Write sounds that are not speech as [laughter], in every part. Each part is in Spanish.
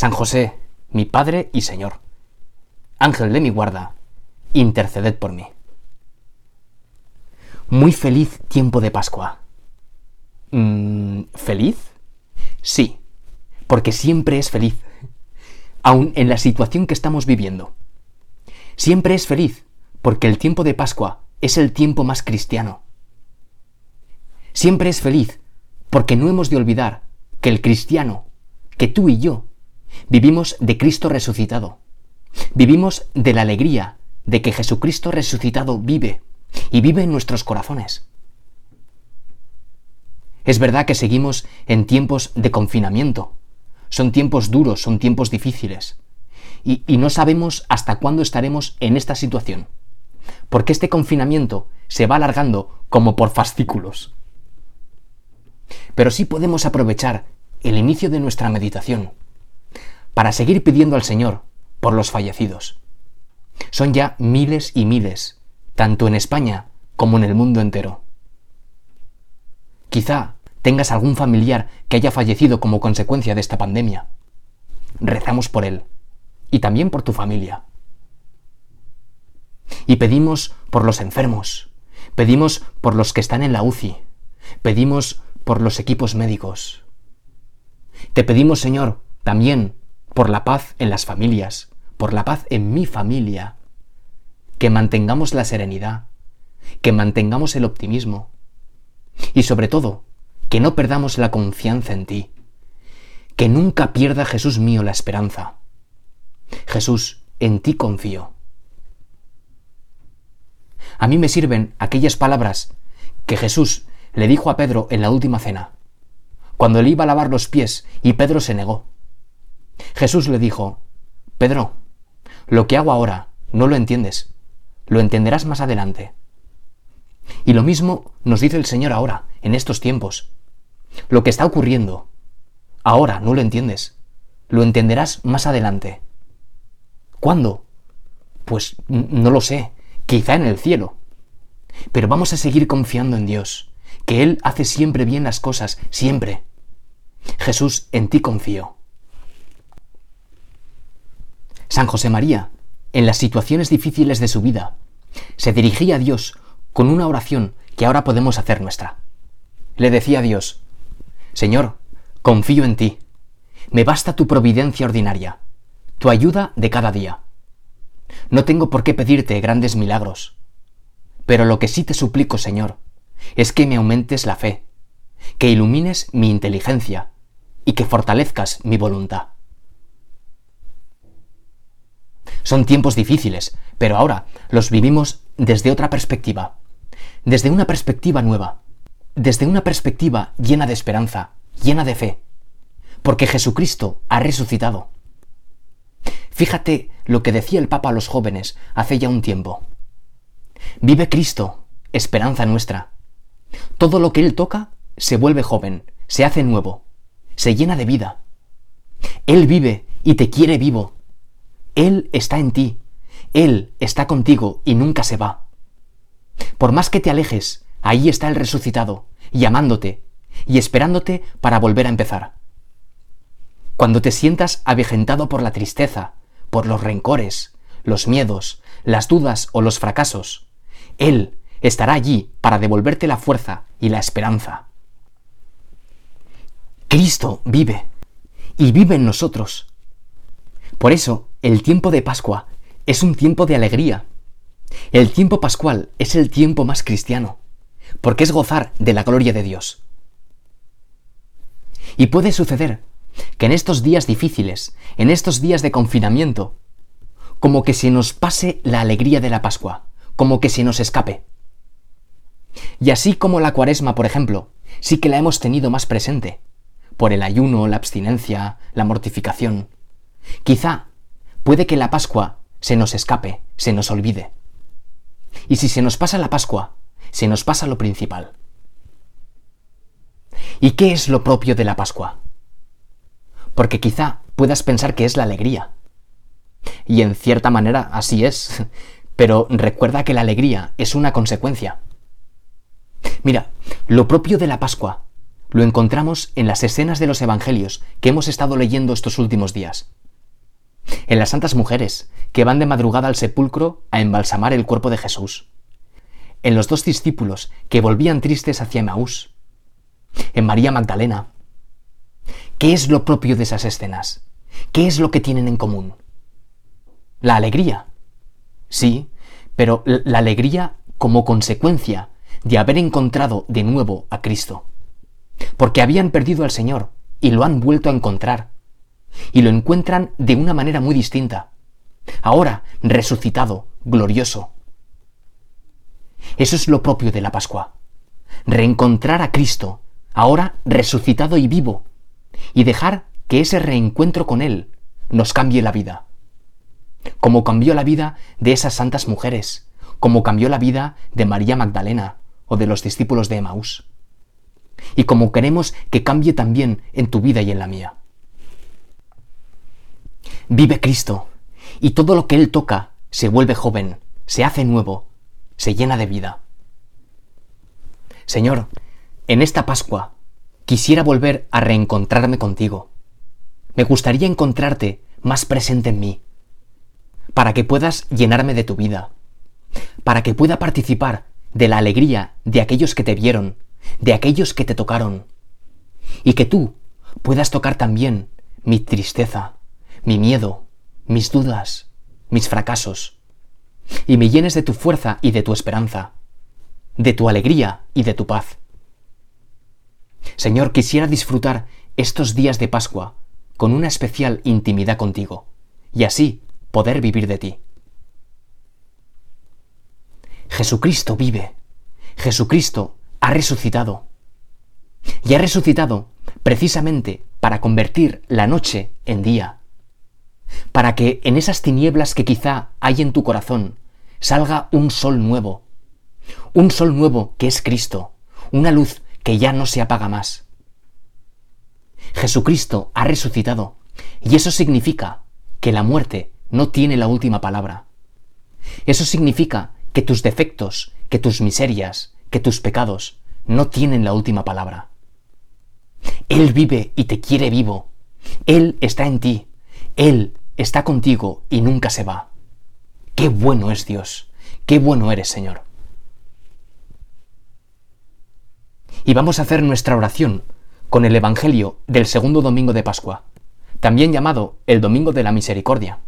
San José, mi Padre y Señor, Ángel de mi guarda, interceded por mí. Muy feliz tiempo de Pascua. Mm, ¿Feliz? Sí, porque siempre es feliz, aun en la situación que estamos viviendo. Siempre es feliz, porque el tiempo de Pascua es el tiempo más cristiano. Siempre es feliz, porque no hemos de olvidar que el cristiano, que tú y yo, vivimos de Cristo resucitado. Vivimos de la alegría de que Jesucristo resucitado vive y vive en nuestros corazones. Es verdad que seguimos en tiempos de confinamiento. Son tiempos duros, son tiempos difíciles. Y, no sabemos hasta cuándo estaremos en esta situación. Porque este confinamiento se va alargando como por fascículos. Pero sí podemos aprovechar el inicio de nuestra meditación para seguir pidiendo al Señor por los fallecidos. Son ya miles y miles, tanto en España como en el mundo entero. Quizá tengas algún familiar que haya fallecido como consecuencia de esta pandemia. Rezamos por él y también por tu familia. Y pedimos por los enfermos, pedimos por los que están en la UCI, pedimos por los equipos médicos. Te pedimos, Señor, también por la paz en las familias, por la paz en mi familia, que mantengamos la serenidad, que mantengamos el optimismo y sobre todo, que no perdamos la confianza en ti, que nunca pierda Jesús mío la esperanza. Jesús, en ti confío. A mí me sirven aquellas palabras que Jesús le dijo a Pedro en la última cena, cuando le iba a lavar los pies y Pedro se negó. Jesús le dijo, Pedro, lo que hago ahora no lo entiendes, lo entenderás más adelante. Y lo mismo nos dice el Señor ahora, en estos tiempos. Lo que está ocurriendo, ahora no lo entiendes, lo entenderás más adelante. ¿Cuándo? Pues no lo sé, quizá en el cielo. Pero vamos a seguir confiando en Dios, que Él hace siempre bien las cosas, siempre. Jesús, en ti confío. San José María, en las situaciones difíciles de su vida, se dirigía a Dios con una oración que ahora podemos hacer nuestra. Le decía a Dios, Señor, confío en ti, me basta tu providencia ordinaria, tu ayuda de cada día. No tengo por qué pedirte grandes milagros, pero lo que sí te suplico, Señor, es que me aumentes la fe, que ilumines mi inteligencia y que fortalezcas mi voluntad. Son tiempos difíciles, pero ahora los vivimos desde otra perspectiva, desde una perspectiva nueva, desde una perspectiva llena de esperanza, llena de fe, porque Jesucristo ha resucitado. Fíjate lo que decía el Papa a los jóvenes hace ya un tiempo. Vive Cristo, esperanza nuestra. Todo lo que Él toca se vuelve joven, se hace nuevo, se llena de vida. Él vive y te quiere vivo, él está en ti, Él está contigo y nunca se va. Por más que te alejes, ahí está el resucitado, llamándote y esperándote para volver a empezar. Cuando te sientas avejentado por la tristeza, por los rencores, los miedos, las dudas o los fracasos, Él estará allí para devolverte la fuerza y la esperanza. Cristo vive y vive en nosotros. Por eso, el tiempo de Pascua es un tiempo de alegría. El tiempo pascual es el tiempo más cristiano, porque es gozar de la gloria de Dios. Y puede suceder que en estos días difíciles, en estos días de confinamiento, como que se nos pase la alegría de la Pascua, como que se nos escape. Y así como la cuaresma, por ejemplo, sí que la hemos tenido más presente, por el ayuno, la abstinencia, la mortificación, Quizá puede que la Pascua se nos escape, se nos olvide. Y si se nos pasa la Pascua, se nos pasa lo principal. ¿Y qué es lo propio de la Pascua? Porque quizá puedas pensar que es la alegría. Y en cierta manera así es, [laughs] pero recuerda que la alegría es una consecuencia. Mira, lo propio de la Pascua lo encontramos en las escenas de los Evangelios que hemos estado leyendo estos últimos días. En las santas mujeres que van de madrugada al sepulcro a embalsamar el cuerpo de Jesús. En los dos discípulos que volvían tristes hacia Emaús. En María Magdalena. ¿Qué es lo propio de esas escenas? ¿Qué es lo que tienen en común? La alegría. Sí, pero la alegría como consecuencia de haber encontrado de nuevo a Cristo. Porque habían perdido al Señor y lo han vuelto a encontrar. Y lo encuentran de una manera muy distinta. Ahora resucitado, glorioso. Eso es lo propio de la Pascua. Reencontrar a Cristo, ahora resucitado y vivo, y dejar que ese reencuentro con Él nos cambie la vida. Como cambió la vida de esas santas mujeres, como cambió la vida de María Magdalena o de los discípulos de Emaús. Y como queremos que cambie también en tu vida y en la mía. Vive Cristo, y todo lo que Él toca se vuelve joven, se hace nuevo, se llena de vida. Señor, en esta Pascua quisiera volver a reencontrarme contigo. Me gustaría encontrarte más presente en mí, para que puedas llenarme de tu vida, para que pueda participar de la alegría de aquellos que te vieron, de aquellos que te tocaron, y que tú puedas tocar también mi tristeza, mi miedo, mis dudas, mis fracasos, y me llenes de tu fuerza y de tu esperanza, de tu alegría y de tu paz. Señor, quisiera disfrutar estos días de Pascua con una especial intimidad contigo, y así poder vivir de ti. Jesucristo vive. Jesucristo ha resucitado. Y ha resucitado precisamente para convertir la noche en día. Para que en esas tinieblas que quizá hay en tu corazón salga un sol nuevo. Un sol nuevo que es Cristo. Una luz que ya no se apaga más. Jesucristo ha resucitado. Y eso significa que la muerte no tiene la última palabra. Eso significa que tus defectos, que tus miserias, que tus pecados no tienen la última palabra. Él vive y te quiere vivo. Él está en ti. Él está contigo y nunca se va. Qué bueno es Dios. Qué bueno eres, Señor. Y vamos a hacer nuestra oración con el Evangelio del segundo domingo de Pascua, también llamado el Domingo de la Misericordia.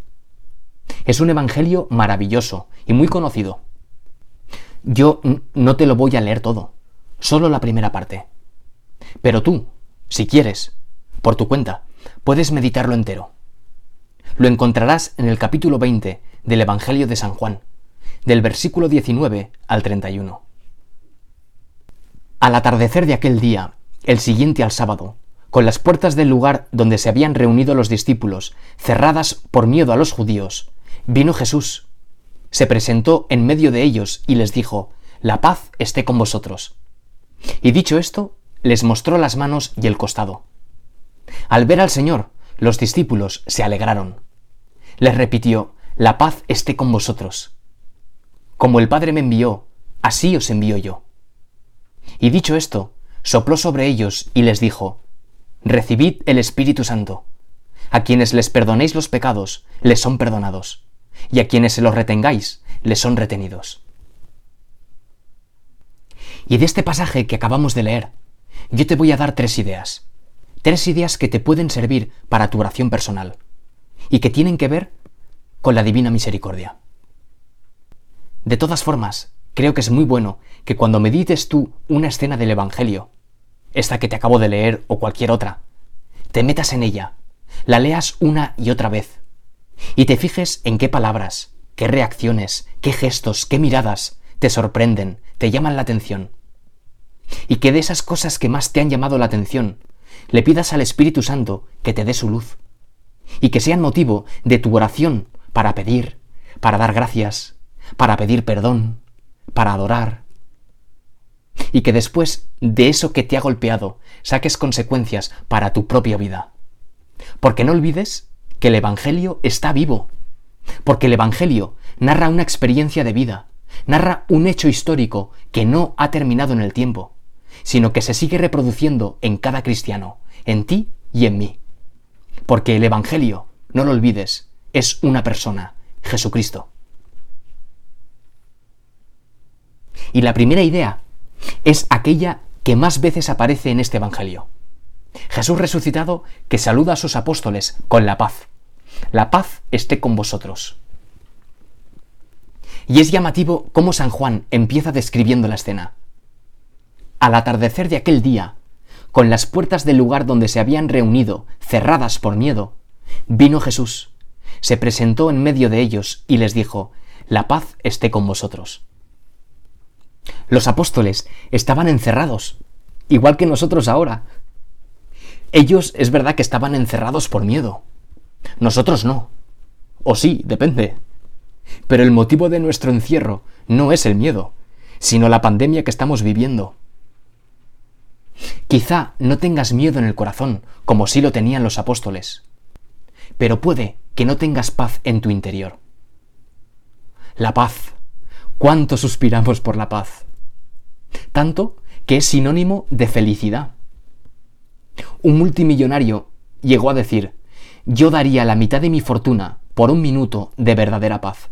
Es un Evangelio maravilloso y muy conocido. Yo no te lo voy a leer todo, solo la primera parte. Pero tú, si quieres, por tu cuenta, puedes meditarlo entero. Lo encontrarás en el capítulo 20 del Evangelio de San Juan, del versículo 19 al 31. Al atardecer de aquel día, el siguiente al sábado, con las puertas del lugar donde se habían reunido los discípulos cerradas por miedo a los judíos, vino Jesús se presentó en medio de ellos y les dijo, La paz esté con vosotros. Y dicho esto, les mostró las manos y el costado. Al ver al Señor, los discípulos se alegraron. Les repitió, La paz esté con vosotros. Como el Padre me envió, así os envío yo. Y dicho esto, sopló sobre ellos y les dijo, Recibid el Espíritu Santo. A quienes les perdonéis los pecados, les son perdonados y a quienes se los retengáis les son retenidos. Y de este pasaje que acabamos de leer, yo te voy a dar tres ideas. Tres ideas que te pueden servir para tu oración personal y que tienen que ver con la divina misericordia. De todas formas, creo que es muy bueno que cuando medites tú una escena del Evangelio, esta que te acabo de leer o cualquier otra, te metas en ella, la leas una y otra vez, y te fijes en qué palabras, qué reacciones, qué gestos, qué miradas te sorprenden, te llaman la atención. Y que de esas cosas que más te han llamado la atención, le pidas al Espíritu Santo que te dé su luz. Y que sean motivo de tu oración para pedir, para dar gracias, para pedir perdón, para adorar. Y que después de eso que te ha golpeado saques consecuencias para tu propia vida. Porque no olvides que el Evangelio está vivo. Porque el Evangelio narra una experiencia de vida, narra un hecho histórico que no ha terminado en el tiempo, sino que se sigue reproduciendo en cada cristiano, en ti y en mí. Porque el Evangelio, no lo olvides, es una persona, Jesucristo. Y la primera idea es aquella que más veces aparece en este Evangelio. Jesús resucitado que saluda a sus apóstoles con la paz. La paz esté con vosotros. Y es llamativo cómo San Juan empieza describiendo la escena. Al atardecer de aquel día, con las puertas del lugar donde se habían reunido cerradas por miedo, vino Jesús, se presentó en medio de ellos y les dijo, La paz esté con vosotros. Los apóstoles estaban encerrados, igual que nosotros ahora. Ellos es verdad que estaban encerrados por miedo. Nosotros no. O sí, depende. Pero el motivo de nuestro encierro no es el miedo, sino la pandemia que estamos viviendo. Quizá no tengas miedo en el corazón, como sí lo tenían los apóstoles, pero puede que no tengas paz en tu interior. La paz. ¿Cuánto suspiramos por la paz? Tanto que es sinónimo de felicidad. Un multimillonario llegó a decir, yo daría la mitad de mi fortuna por un minuto de verdadera paz.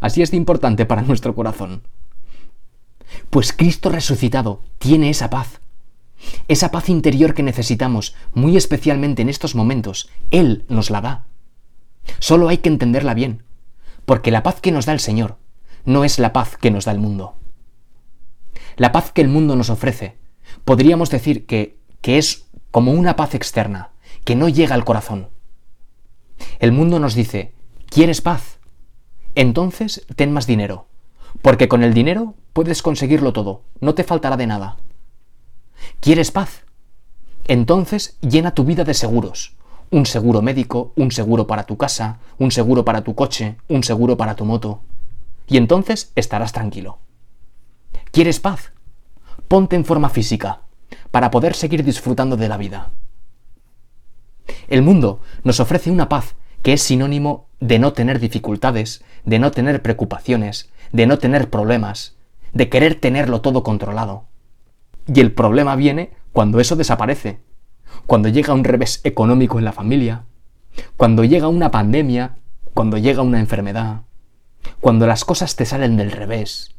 Así es de importante para nuestro corazón. Pues Cristo resucitado tiene esa paz. Esa paz interior que necesitamos, muy especialmente en estos momentos, Él nos la da. Solo hay que entenderla bien, porque la paz que nos da el Señor no es la paz que nos da el mundo. La paz que el mundo nos ofrece, podríamos decir que, que es como una paz externa, que no llega al corazón. El mundo nos dice, ¿quieres paz? Entonces ten más dinero, porque con el dinero puedes conseguirlo todo, no te faltará de nada. ¿Quieres paz? Entonces llena tu vida de seguros. Un seguro médico, un seguro para tu casa, un seguro para tu coche, un seguro para tu moto. Y entonces estarás tranquilo. ¿Quieres paz? Ponte en forma física, para poder seguir disfrutando de la vida. El mundo nos ofrece una paz que es sinónimo de no tener dificultades, de no tener preocupaciones, de no tener problemas, de querer tenerlo todo controlado. Y el problema viene cuando eso desaparece, cuando llega un revés económico en la familia, cuando llega una pandemia, cuando llega una enfermedad, cuando las cosas te salen del revés.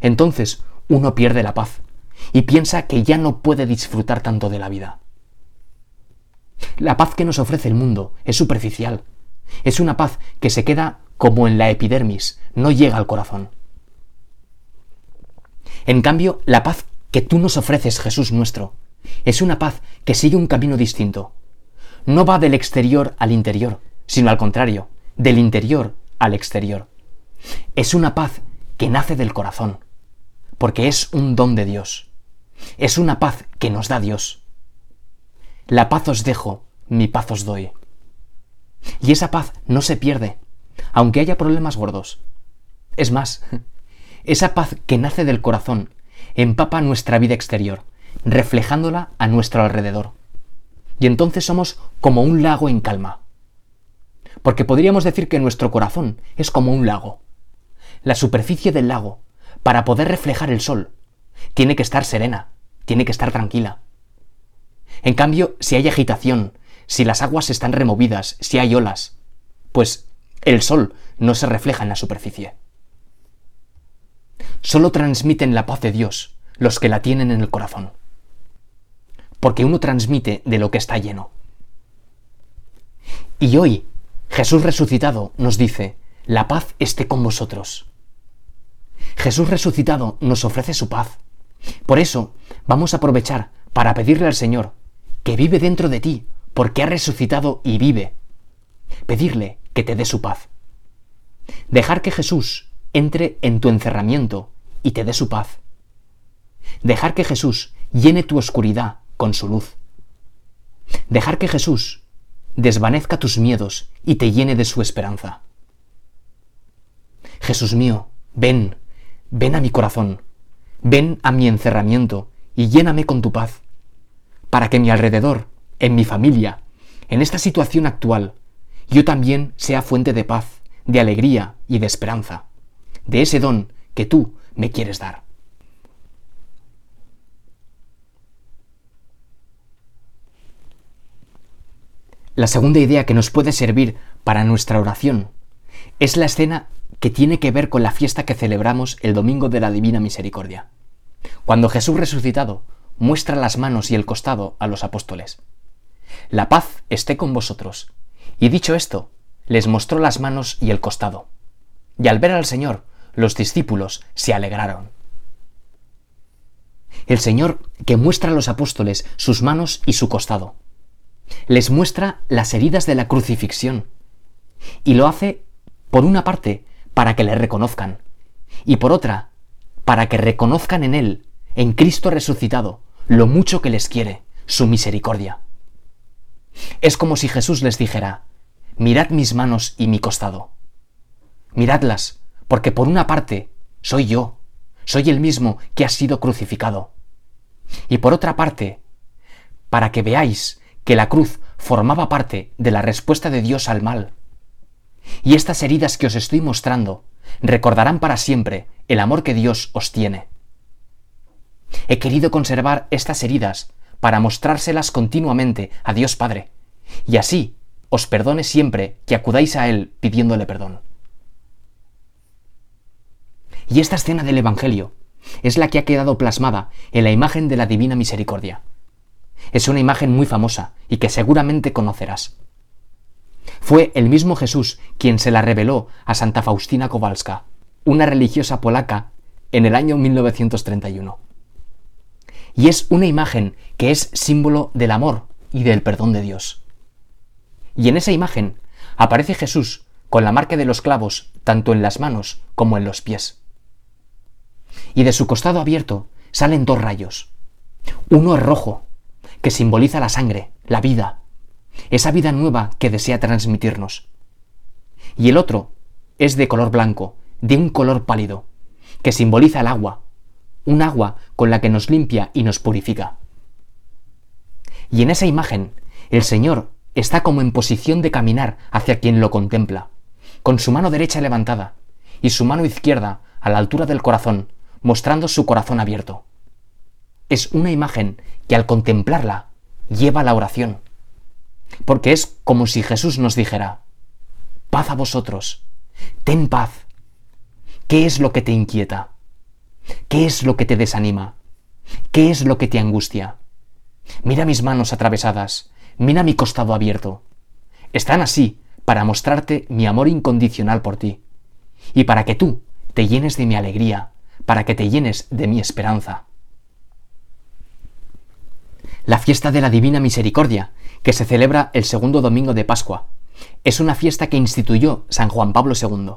Entonces uno pierde la paz y piensa que ya no puede disfrutar tanto de la vida. La paz que nos ofrece el mundo es superficial. Es una paz que se queda como en la epidermis, no llega al corazón. En cambio, la paz que tú nos ofreces, Jesús nuestro, es una paz que sigue un camino distinto. No va del exterior al interior, sino al contrario, del interior al exterior. Es una paz que nace del corazón, porque es un don de Dios. Es una paz que nos da Dios. La paz os dejo, mi paz os doy. Y esa paz no se pierde, aunque haya problemas gordos. Es más, [laughs] esa paz que nace del corazón empapa nuestra vida exterior, reflejándola a nuestro alrededor. Y entonces somos como un lago en calma. Porque podríamos decir que nuestro corazón es como un lago. La superficie del lago, para poder reflejar el sol, tiene que estar serena, tiene que estar tranquila. En cambio, si hay agitación, si las aguas están removidas, si hay olas, pues el sol no se refleja en la superficie. Solo transmiten la paz de Dios los que la tienen en el corazón. Porque uno transmite de lo que está lleno. Y hoy, Jesús resucitado nos dice, la paz esté con vosotros. Jesús resucitado nos ofrece su paz. Por eso, vamos a aprovechar para pedirle al Señor que vive dentro de ti, porque ha resucitado y vive. Pedirle que te dé su paz. Dejar que Jesús entre en tu encerramiento y te dé su paz. Dejar que Jesús llene tu oscuridad con su luz. Dejar que Jesús desvanezca tus miedos y te llene de su esperanza. Jesús mío, ven, ven a mi corazón, ven a mi encerramiento y lléname con tu paz, para que mi alrededor, en mi familia, en esta situación actual, yo también sea fuente de paz, de alegría y de esperanza, de ese don que tú me quieres dar. La segunda idea que nos puede servir para nuestra oración es la escena que tiene que ver con la fiesta que celebramos el Domingo de la Divina Misericordia, cuando Jesús resucitado muestra las manos y el costado a los apóstoles. La paz esté con vosotros. Y dicho esto, les mostró las manos y el costado. Y al ver al Señor, los discípulos se alegraron. El Señor que muestra a los apóstoles sus manos y su costado. Les muestra las heridas de la crucifixión. Y lo hace, por una parte, para que le reconozcan. Y por otra, para que reconozcan en Él, en Cristo resucitado, lo mucho que les quiere, su misericordia. Es como si Jesús les dijera, mirad mis manos y mi costado. Miradlas, porque por una parte soy yo, soy el mismo que ha sido crucificado. Y por otra parte, para que veáis que la cruz formaba parte de la respuesta de Dios al mal. Y estas heridas que os estoy mostrando recordarán para siempre el amor que Dios os tiene. He querido conservar estas heridas para mostrárselas continuamente a Dios Padre, y así os perdone siempre que acudáis a Él pidiéndole perdón. Y esta escena del Evangelio es la que ha quedado plasmada en la imagen de la Divina Misericordia. Es una imagen muy famosa y que seguramente conocerás. Fue el mismo Jesús quien se la reveló a Santa Faustina Kowalska, una religiosa polaca, en el año 1931. Y es una imagen que es símbolo del amor y del perdón de Dios. Y en esa imagen aparece Jesús con la marca de los clavos tanto en las manos como en los pies. Y de su costado abierto salen dos rayos. Uno es rojo, que simboliza la sangre, la vida, esa vida nueva que desea transmitirnos. Y el otro es de color blanco, de un color pálido, que simboliza el agua, un agua con la que nos limpia y nos purifica. Y en esa imagen, el Señor está como en posición de caminar hacia quien lo contempla, con su mano derecha levantada y su mano izquierda a la altura del corazón, mostrando su corazón abierto. Es una imagen que al contemplarla lleva a la oración, porque es como si Jesús nos dijera, paz a vosotros, ten paz. ¿Qué es lo que te inquieta? ¿Qué es lo que te desanima? ¿Qué es lo que te angustia? Mira mis manos atravesadas, mira mi costado abierto. Están así para mostrarte mi amor incondicional por ti, y para que tú te llenes de mi alegría, para que te llenes de mi esperanza. La fiesta de la Divina Misericordia, que se celebra el segundo domingo de Pascua, es una fiesta que instituyó San Juan Pablo II.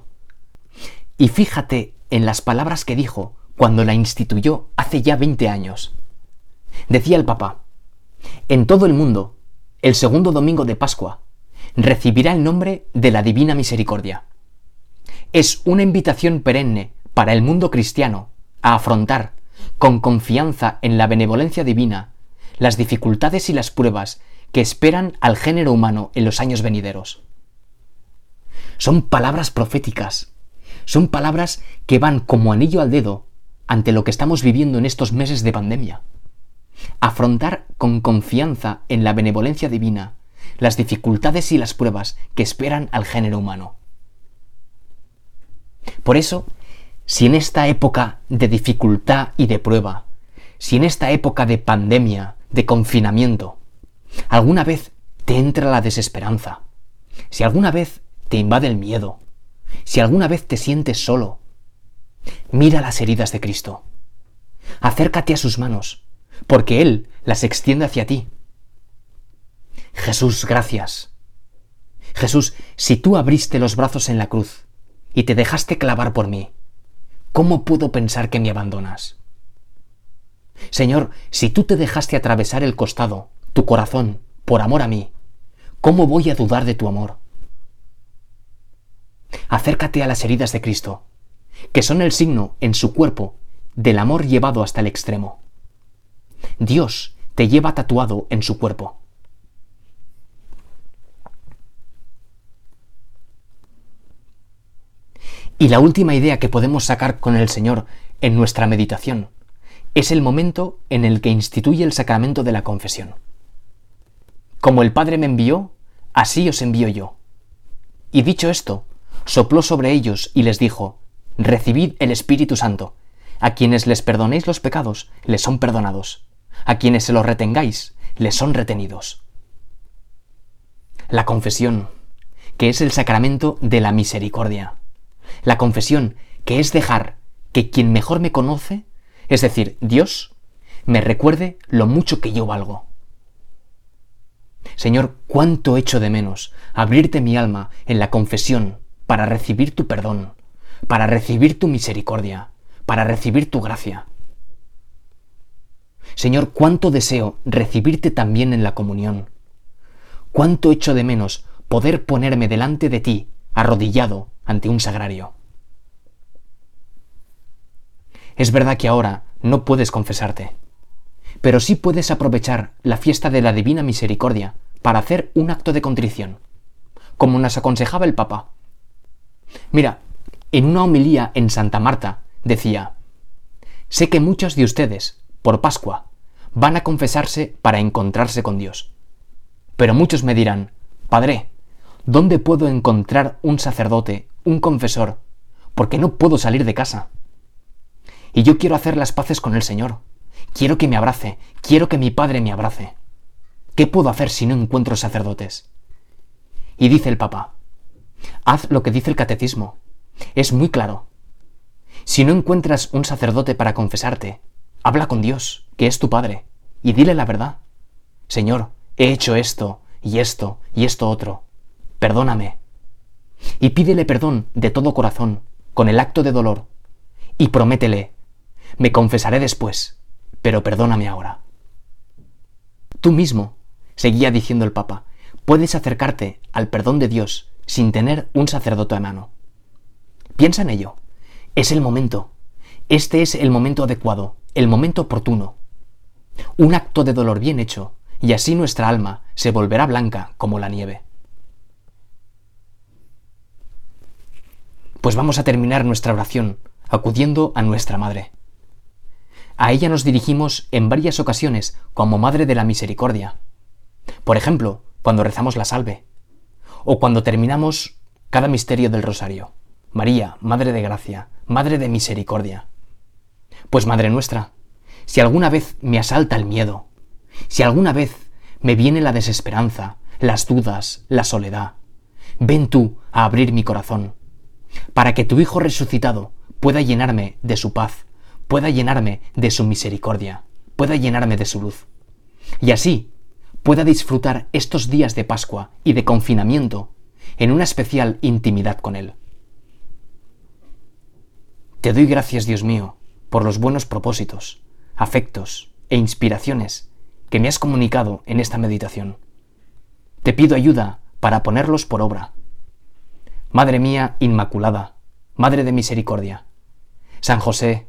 Y fíjate en las palabras que dijo cuando la instituyó hace ya 20 años. Decía el Papa, en todo el mundo el segundo domingo de Pascua, recibirá el nombre de la Divina Misericordia. Es una invitación perenne para el mundo cristiano a afrontar, con confianza en la benevolencia divina, las dificultades y las pruebas que esperan al género humano en los años venideros. Son palabras proféticas, son palabras que van como anillo al dedo ante lo que estamos viviendo en estos meses de pandemia afrontar con confianza en la benevolencia divina las dificultades y las pruebas que esperan al género humano. Por eso, si en esta época de dificultad y de prueba, si en esta época de pandemia, de confinamiento, alguna vez te entra la desesperanza, si alguna vez te invade el miedo, si alguna vez te sientes solo, mira las heridas de Cristo, acércate a sus manos, porque Él las extiende hacia ti. Jesús, gracias. Jesús, si tú abriste los brazos en la cruz y te dejaste clavar por mí, ¿cómo puedo pensar que me abandonas? Señor, si tú te dejaste atravesar el costado, tu corazón, por amor a mí, ¿Cómo voy a dudar de tu amor? Acércate a las heridas de Cristo, que son el signo en su cuerpo del amor llevado hasta el extremo. Dios te lleva tatuado en su cuerpo. Y la última idea que podemos sacar con el Señor en nuestra meditación es el momento en el que instituye el sacramento de la confesión. Como el Padre me envió, así os envío yo. Y dicho esto, sopló sobre ellos y les dijo, Recibid el Espíritu Santo. A quienes les perdonéis los pecados, les son perdonados. A quienes se los retengáis, les son retenidos. La confesión, que es el sacramento de la misericordia. La confesión, que es dejar que quien mejor me conoce, es decir, Dios, me recuerde lo mucho que yo valgo. Señor, cuánto echo de menos abrirte mi alma en la confesión para recibir tu perdón, para recibir tu misericordia, para recibir tu gracia. Señor, cuánto deseo recibirte también en la comunión. Cuánto echo de menos poder ponerme delante de ti, arrodillado, ante un sagrario. Es verdad que ahora no puedes confesarte, pero sí puedes aprovechar la fiesta de la Divina Misericordia para hacer un acto de contrición, como nos aconsejaba el Papa. Mira, en una homilía en Santa Marta decía, sé que muchos de ustedes, por Pascua, van a confesarse para encontrarse con Dios. Pero muchos me dirán, Padre, ¿dónde puedo encontrar un sacerdote un confesor, porque no puedo salir de casa. Y yo quiero hacer las paces con el Señor. Quiero que me abrace, quiero que mi Padre me abrace. ¿Qué puedo hacer si no encuentro sacerdotes? Y dice el Papa, haz lo que dice el catecismo. Es muy claro. Si no encuentras un sacerdote para confesarte, habla con Dios, que es tu Padre, y dile la verdad. Señor, he hecho esto, y esto, y esto otro. Perdóname, y pídele perdón de todo corazón, con el acto de dolor, y prométele, me confesaré después, pero perdóname ahora. Tú mismo, seguía diciendo el Papa, puedes acercarte al perdón de Dios sin tener un sacerdote a mano. Piensa en ello. Es el momento. Este es el momento adecuado, el momento oportuno. Un acto de dolor bien hecho, y así nuestra alma se volverá blanca como la nieve. Pues vamos a terminar nuestra oración acudiendo a nuestra Madre. A ella nos dirigimos en varias ocasiones como Madre de la Misericordia. Por ejemplo, cuando rezamos la salve, o cuando terminamos cada misterio del rosario. María, Madre de Gracia, Madre de Misericordia. Pues Madre nuestra, si alguna vez me asalta el miedo, si alguna vez me viene la desesperanza, las dudas, la soledad, ven tú a abrir mi corazón para que tu Hijo resucitado pueda llenarme de su paz, pueda llenarme de su misericordia, pueda llenarme de su luz. Y así pueda disfrutar estos días de Pascua y de confinamiento en una especial intimidad con Él. Te doy gracias, Dios mío, por los buenos propósitos, afectos e inspiraciones que me has comunicado en esta meditación. Te pido ayuda para ponerlos por obra Madre mía Inmaculada, Madre de Misericordia, San José,